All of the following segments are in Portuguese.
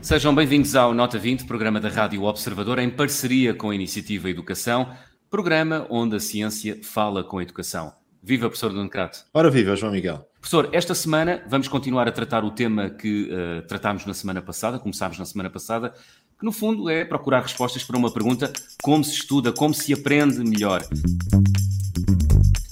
Sejam bem-vindos ao Nota 20, programa da Rádio Observador, em parceria com a Iniciativa Educação, programa onde a ciência fala com a educação. Viva, professor Nuno Crato. Ora viva, João Miguel. Professor, esta semana vamos continuar a tratar o tema que uh, tratámos na semana passada, começámos na semana passada, que no fundo é procurar respostas para uma pergunta: como se estuda, como se aprende melhor.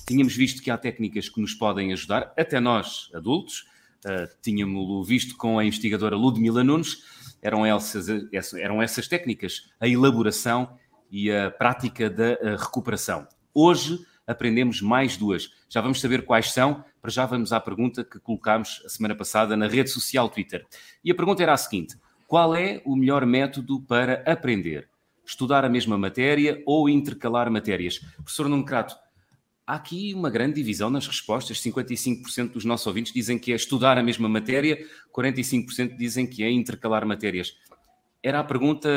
Tínhamos visto que há técnicas que nos podem ajudar, até nós, adultos. Uh, tínhamos visto com a investigadora Ludmila Nunes, eram essas, eram essas técnicas, a elaboração e a prática da eh, recuperação. Hoje aprendemos mais duas. Já vamos saber quais são, para já vamos à pergunta que colocámos a semana passada na rede social Twitter. E a pergunta era a seguinte: qual é o melhor método para aprender? Estudar a mesma matéria ou intercalar matérias? Professor Nuno Crato, há aqui uma grande divisão nas respostas. 55% dos nossos ouvintes dizem que é estudar a mesma matéria, 45% dizem que é intercalar matérias. Era a pergunta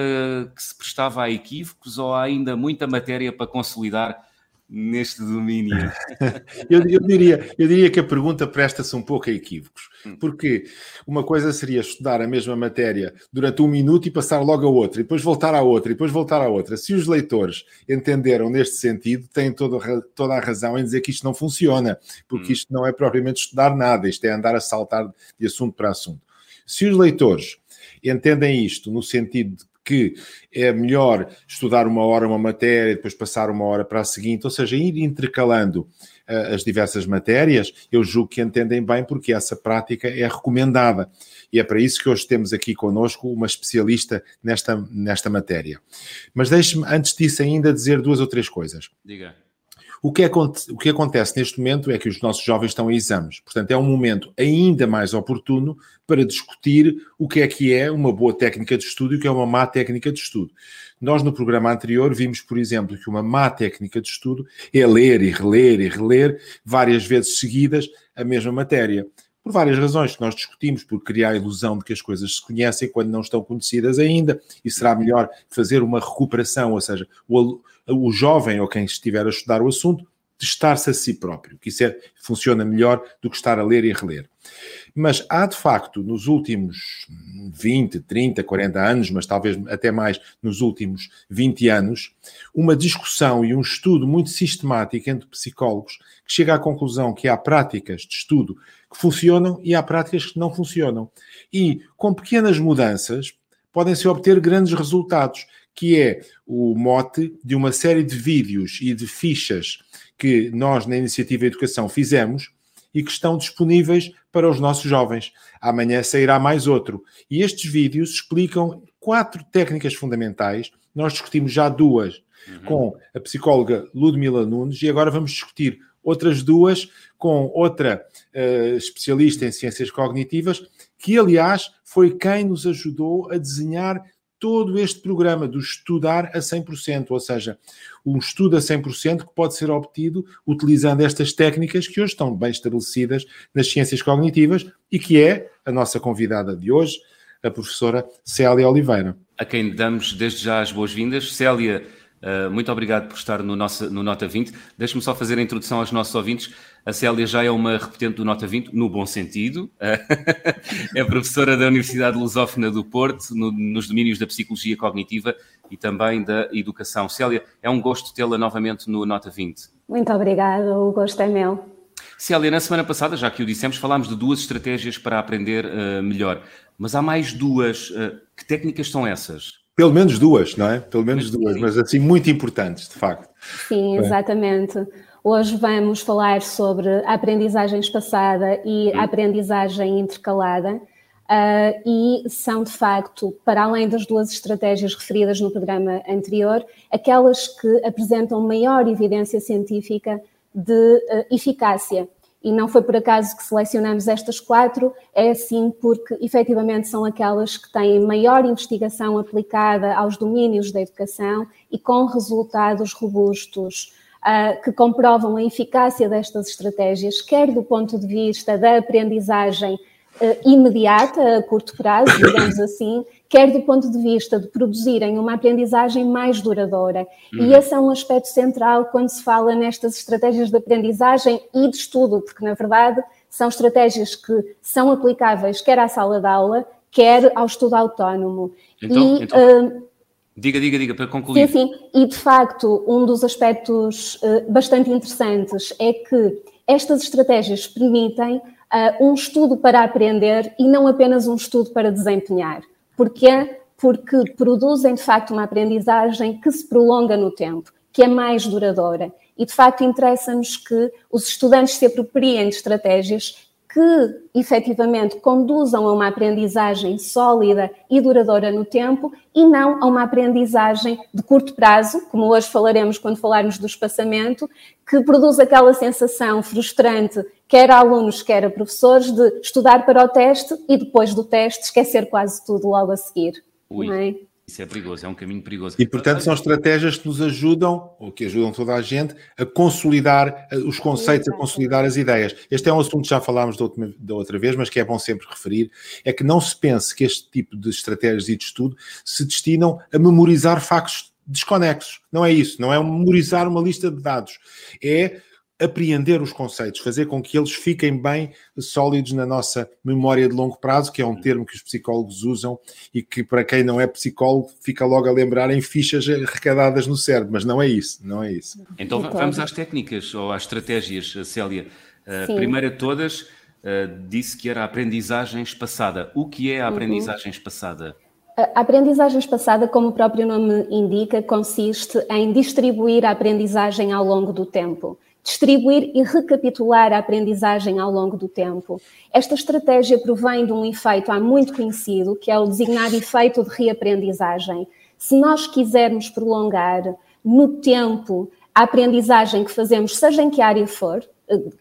que se prestava a equívocos ou há ainda muita matéria para consolidar neste domínio? eu, eu, diria, eu diria que a pergunta presta-se um pouco a equívocos, hum. porque uma coisa seria estudar a mesma matéria durante um minuto e passar logo a outra, e depois voltar à outra, e depois voltar à outra. Se os leitores entenderam neste sentido, têm toda, toda a razão em dizer que isto não funciona, porque hum. isto não é propriamente estudar nada, isto é andar a saltar de assunto para assunto. Se os leitores entendem isto no sentido de que é melhor estudar uma hora uma matéria, depois passar uma hora para a seguinte, ou seja, ir intercalando uh, as diversas matérias, eu julgo que entendem bem porque essa prática é recomendada. E é para isso que hoje temos aqui conosco uma especialista nesta, nesta matéria. Mas deixe-me, antes disso, ainda dizer duas ou três coisas. Diga. O que, o que acontece neste momento é que os nossos jovens estão em exames. Portanto, é um momento ainda mais oportuno para discutir o que é que é uma boa técnica de estudo e o que é uma má técnica de estudo. Nós, no programa anterior, vimos, por exemplo, que uma má técnica de estudo é ler e reler e reler várias vezes seguidas a mesma matéria por várias razões que nós discutimos, por criar a ilusão de que as coisas se conhecem quando não estão conhecidas ainda, e será melhor fazer uma recuperação, ou seja, o, o jovem ou quem estiver a estudar o assunto, testar-se a si próprio, que isso é, funciona melhor do que estar a ler e reler. Mas há de facto, nos últimos 20, 30, 40 anos, mas talvez até mais nos últimos 20 anos, uma discussão e um estudo muito sistemático entre psicólogos que chega à conclusão que há práticas de estudo que funcionam e há práticas que não funcionam. E com pequenas mudanças podem-se obter grandes resultados, que é o mote de uma série de vídeos e de fichas que nós na Iniciativa Educação fizemos e que estão disponíveis para os nossos jovens. Amanhã sairá mais outro. E estes vídeos explicam quatro técnicas fundamentais. Nós discutimos já duas uhum. com a psicóloga Ludmila Nunes e agora vamos discutir outras duas com outra uh, especialista em ciências cognitivas, que aliás foi quem nos ajudou a desenhar todo este programa do estudar a 100%, ou seja, um estudo a 100% que pode ser obtido utilizando estas técnicas que hoje estão bem estabelecidas nas ciências cognitivas e que é a nossa convidada de hoje, a professora Célia Oliveira. A quem damos desde já as boas-vindas. Célia, Uh, muito obrigado por estar no, nosso, no Nota 20. Deixe-me só fazer a introdução aos nossos ouvintes. A Célia já é uma repetente do Nota 20, no bom sentido. é professora da Universidade Lusófona do Porto, no, nos domínios da Psicologia Cognitiva e também da Educação. Célia, é um gosto tê-la novamente no Nota 20. Muito obrigada, o gosto é meu. Célia, na semana passada, já que o dissemos, falámos de duas estratégias para aprender uh, melhor. Mas há mais duas. Uh, que técnicas são essas? Pelo menos duas, não é? Pelo menos duas, mas assim muito importantes, de facto. Sim, exatamente. Hoje vamos falar sobre a aprendizagem espaçada e a aprendizagem intercalada. Uh, e são, de facto, para além das duas estratégias referidas no programa anterior, aquelas que apresentam maior evidência científica de uh, eficácia e não foi por acaso que selecionamos estas quatro, é assim porque efetivamente são aquelas que têm maior investigação aplicada aos domínios da educação e com resultados robustos. Uh, que comprovam a eficácia destas estratégias, quer do ponto de vista da aprendizagem imediata, a curto prazo, digamos assim, quer do ponto de vista de produzirem uma aprendizagem mais duradoura. Uhum. E esse é um aspecto central quando se fala nestas estratégias de aprendizagem e de estudo, porque, na verdade, são estratégias que são aplicáveis quer à sala de aula, quer ao estudo autónomo. Então, e, então... Uh, diga, diga, diga, para concluir. Sim, sim. E, de facto, um dos aspectos uh, bastante interessantes é que estas estratégias permitem uh, um estudo para aprender e não apenas um estudo para desempenhar. Porquê? Porque produzem, de facto, uma aprendizagem que se prolonga no tempo, que é mais duradoura. E, de facto, interessa-nos que os estudantes se apropriem de estratégias que efetivamente conduzam a uma aprendizagem sólida e duradoura no tempo e não a uma aprendizagem de curto prazo, como hoje falaremos quando falarmos do espaçamento, que produz aquela sensação frustrante, quer a alunos, quer a professores, de estudar para o teste e depois do teste esquecer quase tudo logo a seguir. Ui. É? Isso é perigoso, é um caminho perigoso. E, portanto, são estratégias que nos ajudam, ou que ajudam toda a gente, a consolidar eh, os conceitos, a consolidar as ideias. Este é um assunto que já falámos da, outra, da outra vez, mas que é bom sempre referir, é que não se pense que este tipo de estratégias e de estudo se destinam a memorizar factos desconexos. Não é isso, não é memorizar uma lista de dados. É apreender os conceitos, fazer com que eles fiquem bem sólidos na nossa memória de longo prazo, que é um termo que os psicólogos usam e que, para quem não é psicólogo, fica logo a lembrar em fichas recadadas no cérebro, mas não é isso, não é isso. Então vamos às técnicas ou às estratégias, Célia. A primeira de todas uh, disse que era a aprendizagem espaçada. O que é a uhum. aprendizagem uhum. espaçada? A aprendizagem espaçada, como o próprio nome indica, consiste em distribuir a aprendizagem ao longo do tempo distribuir e recapitular a aprendizagem ao longo do tempo. Esta estratégia provém de um efeito há muito conhecido, que é o designado efeito de reaprendizagem. Se nós quisermos prolongar no tempo a aprendizagem que fazemos, seja em que área for,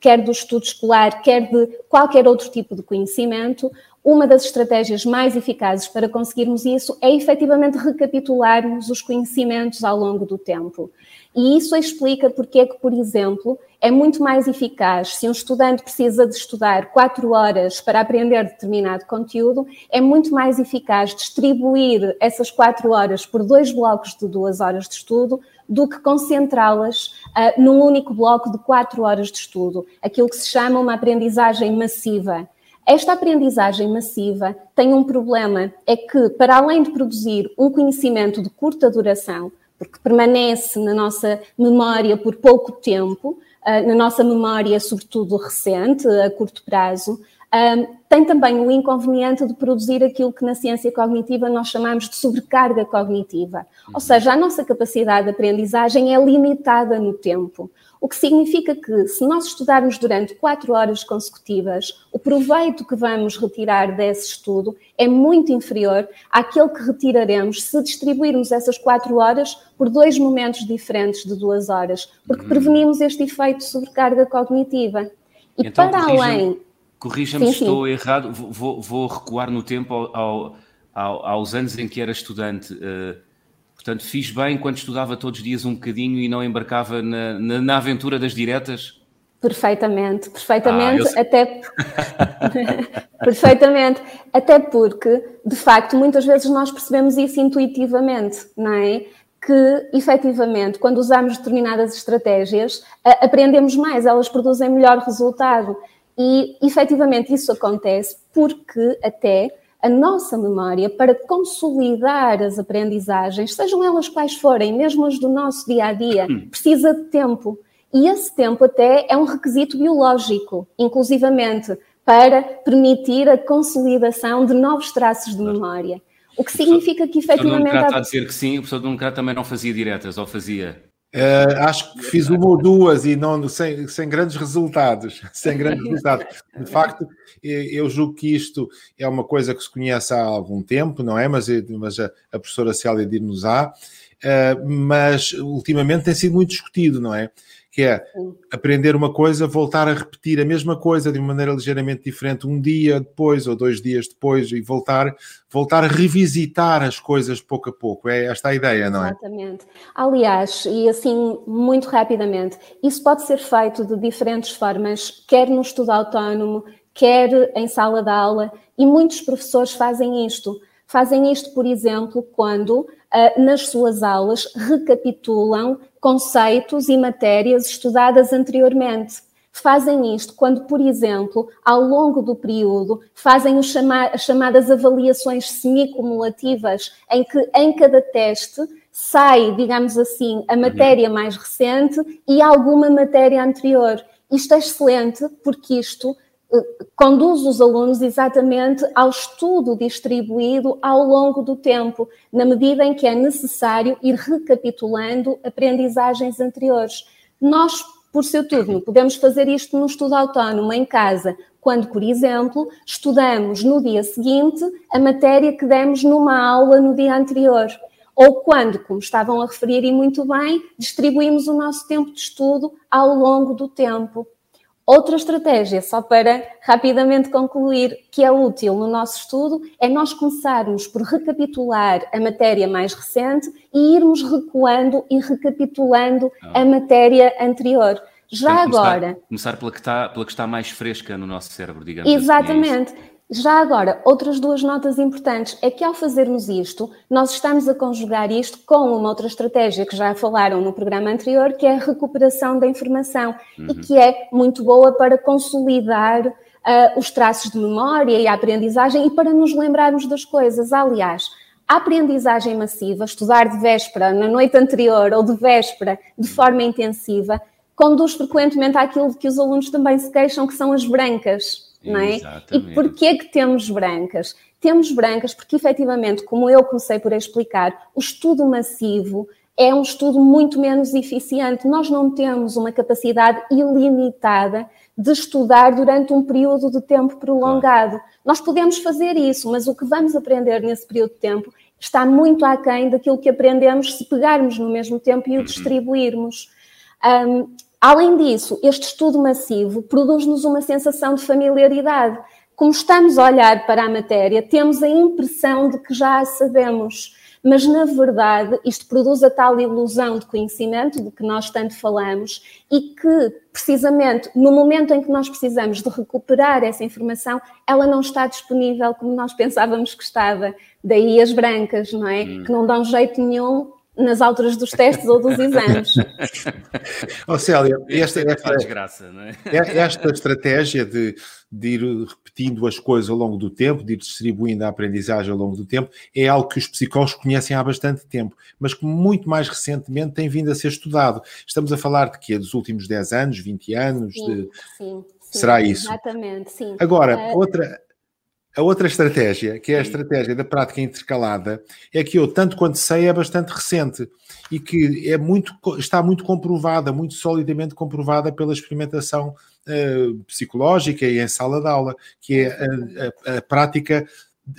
quer do estudo escolar, quer de qualquer outro tipo de conhecimento, uma das estratégias mais eficazes para conseguirmos isso é efetivamente recapitularmos os conhecimentos ao longo do tempo. E isso explica porque é que, por exemplo, é muito mais eficaz se um estudante precisa de estudar quatro horas para aprender determinado conteúdo, é muito mais eficaz distribuir essas quatro horas por dois blocos de duas horas de estudo do que concentrá-las uh, num único bloco de quatro horas de estudo, aquilo que se chama uma aprendizagem massiva. Esta aprendizagem massiva tem um problema, é que, para além de produzir um conhecimento de curta duração, porque permanece na nossa memória por pouco tempo, ah, na nossa memória, sobretudo recente, a curto prazo, ah, tem também o inconveniente de produzir aquilo que na ciência cognitiva nós chamamos de sobrecarga cognitiva. Ou uhum. seja, a nossa capacidade de aprendizagem é limitada no tempo. O que significa que, se nós estudarmos durante quatro horas consecutivas, o proveito que vamos retirar desse estudo é muito inferior àquele que retiraremos se distribuirmos essas quatro horas por dois momentos diferentes de duas horas, porque uhum. prevenimos este efeito de sobrecarga cognitiva. E então, para além. Corrija-me se estou errado, vou, vou, recuar no tempo ao, ao, aos anos em que era estudante. Uh Portanto, fiz bem quando estudava todos os dias um bocadinho e não embarcava na, na, na aventura das diretas? Perfeitamente, perfeitamente, ah, até perfeitamente, até porque, de facto, muitas vezes nós percebemos isso intuitivamente, não é? Que efetivamente, quando usamos determinadas estratégias, aprendemos mais, elas produzem melhor resultado. E efetivamente isso acontece porque até a nossa memória para consolidar as aprendizagens, sejam elas quais forem, mesmo as do nosso dia a dia, hum. precisa de tempo. E esse tempo até é um requisito biológico, inclusivamente para permitir a consolidação de novos traços de memória. O que significa que efetivamente. O professor está a dizer que sim, o professor Democrata também não fazia diretas, ou fazia? Uh, acho que fiz uma ou duas e não sem, sem grandes resultados. Sem grandes resultados. De facto, eu julgo que isto é uma coisa que se conhece há algum tempo, não é? Mas, mas a, a professora Célia dir-nos-á. Uh, mas ultimamente tem sido muito discutido, não é? Que é aprender uma coisa, voltar a repetir a mesma coisa de uma maneira ligeiramente diferente um dia depois ou dois dias depois e voltar, voltar a revisitar as coisas pouco a pouco. É esta a ideia, não é? Exatamente. Aliás, e assim muito rapidamente, isso pode ser feito de diferentes formas, quer no estudo autónomo, quer em sala de aula, e muitos professores fazem isto. Fazem isto, por exemplo, quando uh, nas suas aulas recapitulam conceitos e matérias estudadas anteriormente. Fazem isto quando, por exemplo, ao longo do período, fazem as chamadas avaliações semicumulativas, em que em cada teste sai, digamos assim, a matéria mais recente e alguma matéria anterior. Isto é excelente porque isto conduz os alunos exatamente ao estudo distribuído ao longo do tempo, na medida em que é necessário ir recapitulando aprendizagens anteriores. Nós, por seu turno, podemos fazer isto no estudo autónomo em casa, quando, por exemplo, estudamos no dia seguinte a matéria que demos numa aula no dia anterior. Ou quando, como estavam a referir e muito bem, distribuímos o nosso tempo de estudo ao longo do tempo. Outra estratégia, só para rapidamente concluir, que é útil no nosso estudo, é nós começarmos por recapitular a matéria mais recente e irmos recuando e recapitulando ah. a matéria anterior. Já começar, agora. Começar pela que, está, pela que está mais fresca no nosso cérebro, digamos Exatamente. Assim, é já agora, outras duas notas importantes é que ao fazermos isto, nós estamos a conjugar isto com uma outra estratégia que já falaram no programa anterior, que é a recuperação da informação uhum. e que é muito boa para consolidar uh, os traços de memória e a aprendizagem e para nos lembrarmos das coisas. Aliás, a aprendizagem massiva, estudar de véspera, na noite anterior ou de véspera, de forma intensiva, conduz frequentemente àquilo que os alunos também se queixam, que são as brancas não é? E porquê que temos brancas? Temos brancas porque, efetivamente, como eu comecei por explicar, o estudo massivo é um estudo muito menos eficiente. Nós não temos uma capacidade ilimitada de estudar durante um período de tempo prolongado. Claro. Nós podemos fazer isso, mas o que vamos aprender nesse período de tempo está muito aquém daquilo que aprendemos se pegarmos no mesmo tempo e o uhum. distribuirmos. Um, Além disso, este estudo massivo produz-nos uma sensação de familiaridade. Como estamos a olhar para a matéria, temos a impressão de que já a sabemos, mas na verdade isto produz a tal ilusão de conhecimento de que nós tanto falamos e que, precisamente, no momento em que nós precisamos de recuperar essa informação, ela não está disponível como nós pensávamos que estava. Daí as brancas, não é? Hum. Que não dão jeito nenhum nas alturas dos testes ou dos exames. oh, Célia, esta, esta, graça, é? é? esta estratégia de, de ir repetindo as coisas ao longo do tempo, de ir distribuindo a aprendizagem ao longo do tempo, é algo que os psicólogos conhecem há bastante tempo, mas que muito mais recentemente tem vindo a ser estudado. Estamos a falar de quê? Dos últimos 10 anos, 20 anos? Sim, de... sim, sim Será isso? Exatamente, sim. Agora, uh, outra a outra estratégia, que é a estratégia da prática intercalada, é que eu, tanto quanto sei, é bastante recente e que é muito, está muito comprovada, muito solidamente comprovada pela experimentação uh, psicológica e em sala de aula, que é a, a, a prática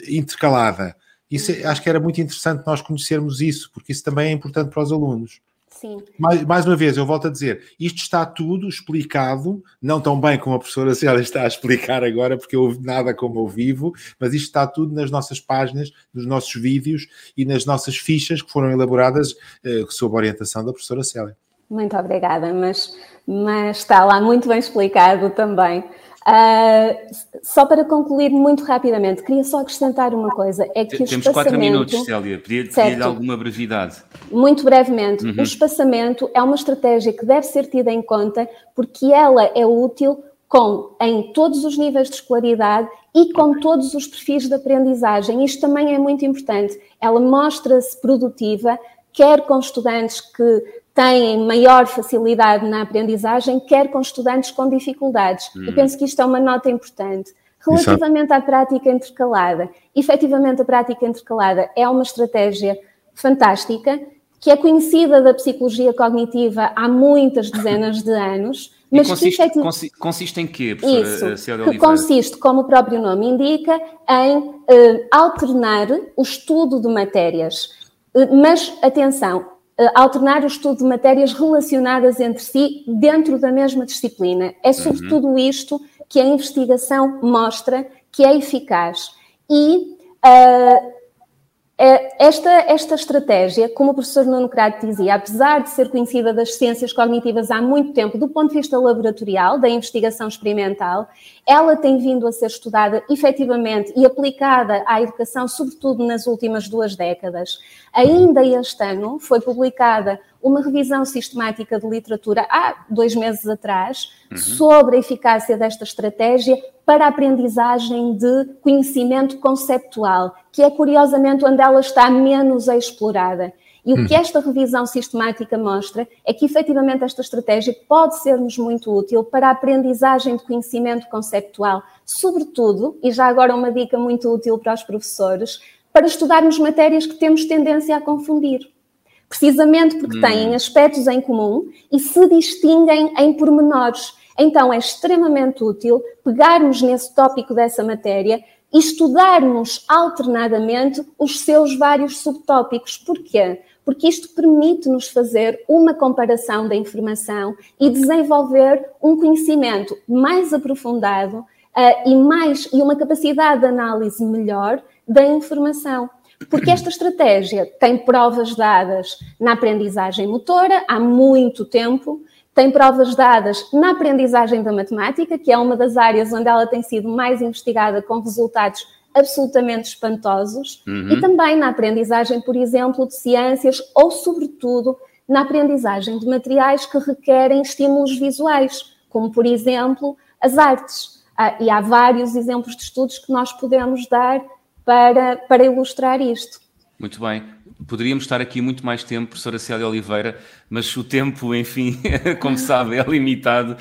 intercalada. Isso, é, acho que era muito interessante nós conhecermos isso, porque isso também é importante para os alunos. Sim. Mais, mais uma vez, eu volto a dizer, isto está tudo explicado, não tão bem como a professora Célia está a explicar agora, porque eu nada como eu vivo, mas isto está tudo nas nossas páginas, nos nossos vídeos e nas nossas fichas que foram elaboradas eh, sob a orientação da professora Célia. Muito obrigada, mas, mas está lá muito bem explicado também. Uh, só para concluir muito rapidamente, queria só acrescentar uma coisa: é que Temos o espaçamento... quatro minutos, Célia, pedir-lhe alguma brevidade. Muito brevemente, uhum. o espaçamento é uma estratégia que deve ser tida em conta porque ela é útil com, em todos os níveis de escolaridade e com todos os perfis de aprendizagem. Isto também é muito importante. Ela mostra-se produtiva, quer com estudantes que têm maior facilidade na aprendizagem, quer com estudantes com dificuldades. Hum. Eu penso que isto é uma nota importante. Relativamente à prática intercalada, efetivamente a prática intercalada é uma estratégia fantástica, que é conhecida da psicologia cognitiva há muitas dezenas de anos, mas consiste, que efetiv... consiste em quê, professora Isso, que consiste, como o próprio nome indica, em uh, alternar o estudo de matérias. Uh, mas, atenção, eh, alternar o estudo de matérias relacionadas entre si dentro da mesma disciplina. É sobretudo uhum. isto que a investigação mostra que é eficaz. E uh, esta, esta estratégia, como o professor Nuno Crato dizia, apesar de ser conhecida das ciências cognitivas há muito tempo, do ponto de vista laboratorial, da investigação experimental, ela tem vindo a ser estudada efetivamente e aplicada à educação, sobretudo nas últimas duas décadas. Ainda este ano foi publicada uma revisão sistemática de literatura há dois meses atrás uhum. sobre a eficácia desta estratégia para a aprendizagem de conhecimento conceptual, que é curiosamente onde ela está menos explorada. E o que uhum. esta revisão sistemática mostra é que, efetivamente, esta estratégia pode ser-nos muito útil para a aprendizagem de conhecimento conceptual, sobretudo, e já agora uma dica muito útil para os professores, para estudarmos matérias que temos tendência a confundir precisamente porque hum. têm aspectos em comum e se distinguem em pormenores. Então é extremamente útil pegarmos nesse tópico dessa matéria e estudarmos alternadamente os seus vários subtópicos. Porquê? Porque isto permite-nos fazer uma comparação da informação e desenvolver um conhecimento mais aprofundado uh, e, mais, e uma capacidade de análise melhor da informação. Porque esta estratégia tem provas dadas na aprendizagem motora há muito tempo, tem provas dadas na aprendizagem da matemática, que é uma das áreas onde ela tem sido mais investigada com resultados absolutamente espantosos, uhum. e também na aprendizagem, por exemplo, de ciências ou, sobretudo, na aprendizagem de materiais que requerem estímulos visuais, como, por exemplo, as artes. Ah, e há vários exemplos de estudos que nós podemos dar para, para ilustrar isto. Muito bem. Poderíamos estar aqui muito mais tempo, professora Célia Oliveira, mas o tempo, enfim, como sabe, é limitado.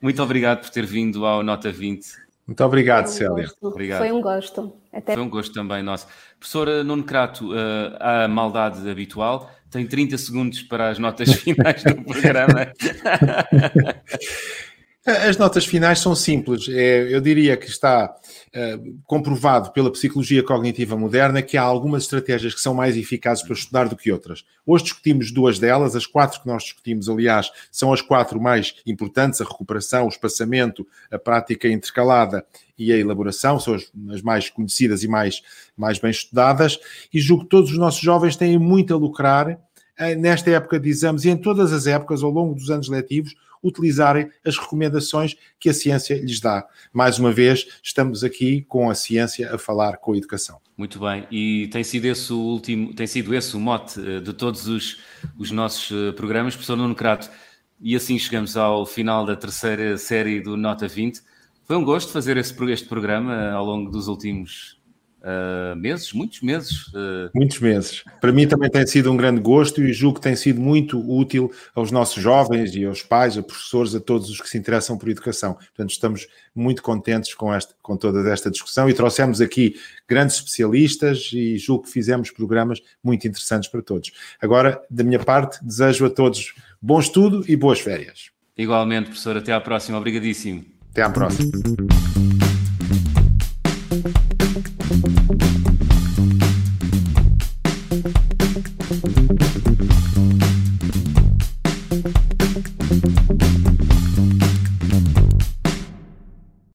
Muito obrigado por ter vindo ao Nota 20. Muito obrigado, um Célia. Obrigado. Foi um gosto. Até... Foi um gosto também nosso. Professora Nuno Crato, uh, a maldade habitual, tem 30 segundos para as notas finais do programa. As notas finais são simples. É, eu diria que está uh, comprovado pela psicologia cognitiva moderna que há algumas estratégias que são mais eficazes para estudar do que outras. Hoje discutimos duas delas, as quatro que nós discutimos, aliás, são as quatro mais importantes: a recuperação, o espaçamento, a prática intercalada e a elaboração, são as, as mais conhecidas e mais, mais bem estudadas. E julgo que todos os nossos jovens têm muito a lucrar uh, nesta época de exames e em todas as épocas, ao longo dos anos letivos utilizarem as recomendações que a ciência lhes dá. Mais uma vez, estamos aqui com a ciência a falar com a educação. Muito bem, e tem sido esse o último, tem sido esse o mote eh, de todos os, os nossos eh, programas, professor Nuno Crato. E assim chegamos ao final da terceira série do Nota 20. Foi um gosto fazer este programa eh, ao longo dos últimos Uh, meses, muitos meses. Uh... Muitos meses. Para mim também tem sido um grande gosto e julgo que tem sido muito útil aos nossos jovens e aos pais, a professores, a todos os que se interessam por educação. Portanto, estamos muito contentes com, esta, com toda esta discussão e trouxemos aqui grandes especialistas e julgo que fizemos programas muito interessantes para todos. Agora, da minha parte, desejo a todos bom estudo e boas férias. Igualmente, professor. Até à próxima. Obrigadíssimo. Até à próxima.